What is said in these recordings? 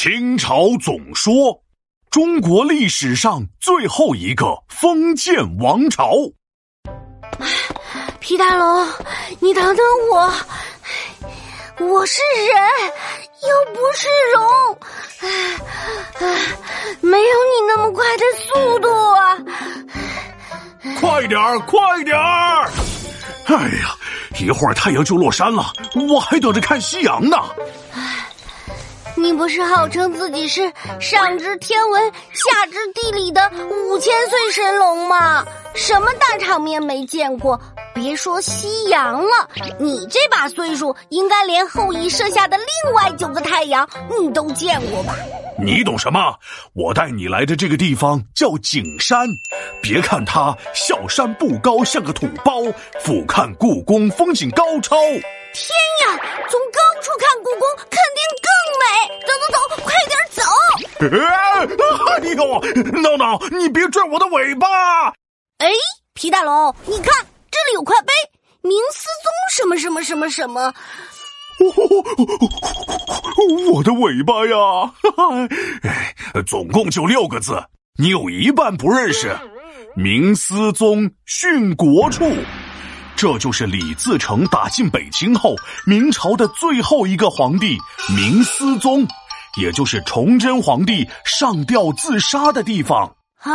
清朝总说，中国历史上最后一个封建王朝。皮大龙，你等等我，我是人，又不是龙，没有你那么快的速度啊！快点儿，快点儿！哎呀，一会儿太阳就落山了，我还等着看夕阳呢。你不是号称自己是上知天文下知地理的五千岁神龙吗？什么大场面没见过？别说夕阳了，你这把岁数，应该连后羿射下的另外九个太阳你都见过吧？你懂什么？我带你来的这个地方叫景山，别看它小山不高，像个土包，俯瞰故宫风景高超。天呀，从高处看故宫哎呦，闹闹，你别拽我的尾巴！哎，皮大龙，你看这里有块碑，明思宗什么什么什么什么。我的尾巴呀！哎，总共就六个字，你有一半不认识。明思宗殉国处。这就是李自成打进北京后，明朝的最后一个皇帝明思宗，也就是崇祯皇帝上吊自杀的地方啊，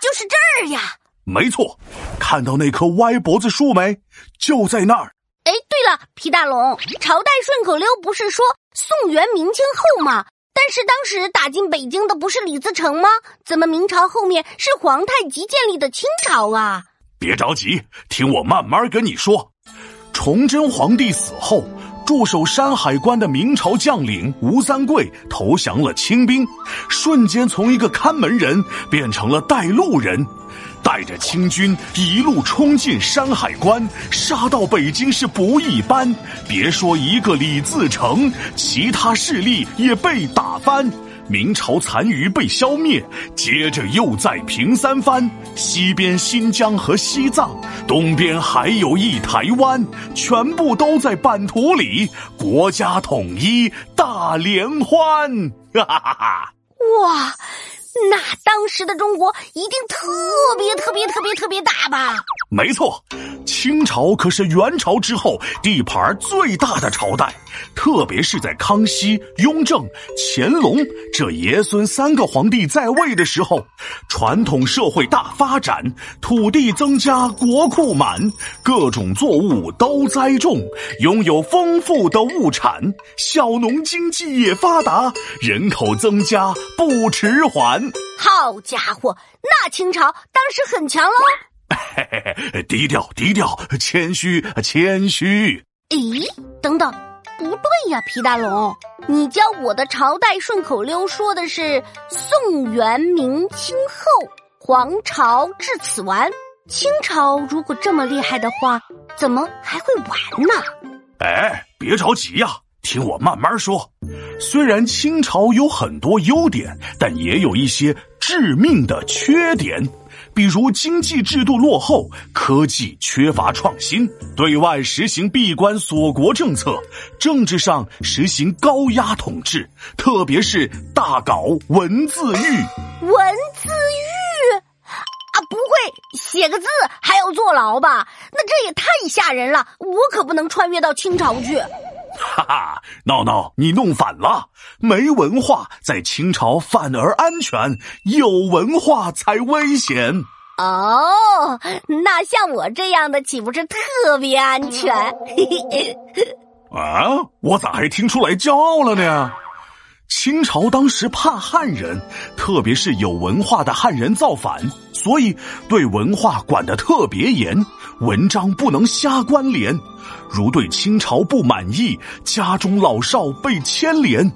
就是这儿呀。没错，看到那棵歪脖子树没？就在那儿。哎，对了，皮大龙，朝代顺口溜不是说宋元明清后吗？但是当时打进北京的不是李自成吗？怎么明朝后面是皇太极建立的清朝啊？别着急，听我慢慢跟你说。崇祯皇帝死后，驻守山海关的明朝将领吴三桂投降了清兵，瞬间从一个看门人变成了带路人，带着清军一路冲进山海关，杀到北京是不一般。别说一个李自成，其他势力也被打翻。明朝残余被消灭，接着又在平三藩，西边新疆和西藏，东边还有一台湾，全部都在版图里，国家统一大联欢，哈哈哈哈！哇，那当时的中国一定特别特别特别特别大吧？没错。清朝可是元朝之后地盘最大的朝代，特别是在康熙、雍正、乾隆这爷孙三个皇帝在位的时候，传统社会大发展，土地增加，国库满，各种作物都栽种，拥有丰富的物产，小农经济也发达，人口增加不迟缓。好家伙，那清朝当时很强喽。嘿嘿嘿，低调低调，谦虚谦虚。咦，等等，不对呀，皮大龙，你教我的朝代顺口溜说的是宋元明清后，皇朝至此完。清朝如果这么厉害的话，怎么还会完呢？哎，别着急呀，听我慢慢说。虽然清朝有很多优点，但也有一些致命的缺点。比如经济制度落后，科技缺乏创新，对外实行闭关锁国政策，政治上实行高压统治，特别是大搞文字狱。文字狱啊，不会写个字还要坐牢吧？那这也太吓人了！我可不能穿越到清朝去。哈哈，闹闹，你弄反了。没文化在清朝反而安全，有文化才危险。哦，那像我这样的岂不是特别安全？啊，我咋还听出来骄傲了呢？清朝当时怕汉人，特别是有文化的汉人造反，所以对文化管得特别严，文章不能瞎关联。如对清朝不满意，家中老少被牵连，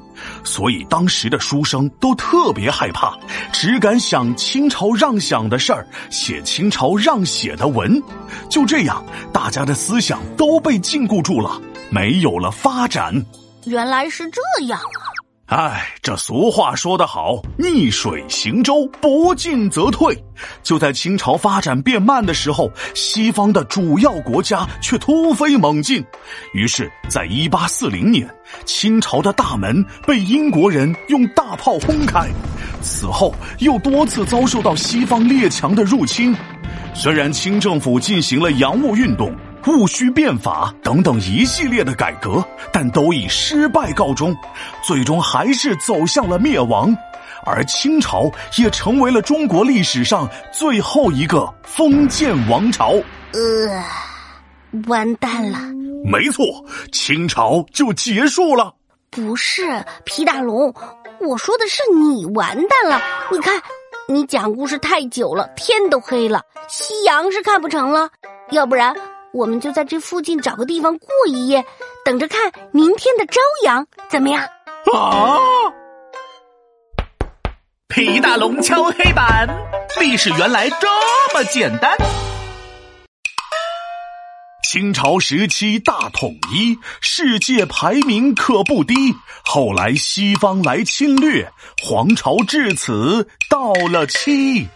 所以当时的书生都特别害怕，只敢想清朝让想的事儿，写清朝让写的文。就这样，大家的思想都被禁锢住了，没有了发展。原来是这样啊！哎，这俗话说得好，逆水行舟，不进则退。就在清朝发展变慢的时候，西方的主要国家却突飞猛进。于是，在一八四零年，清朝的大门被英国人用大炮轰开。此后，又多次遭受到西方列强的入侵。虽然清政府进行了洋务运动。戊戌变法等等一系列的改革，但都以失败告终，最终还是走向了灭亡，而清朝也成为了中国历史上最后一个封建王朝。呃，完蛋了！没错，清朝就结束了。不是皮大龙，我说的是你完蛋了。你看，你讲故事太久了，天都黑了，夕阳是看不成了。要不然。我们就在这附近找个地方过一夜，等着看明天的朝阳，怎么样？啊！皮大龙敲黑板，历史原来这么简单。清朝时期大统一，世界排名可不低。后来西方来侵略，皇朝至此到了期。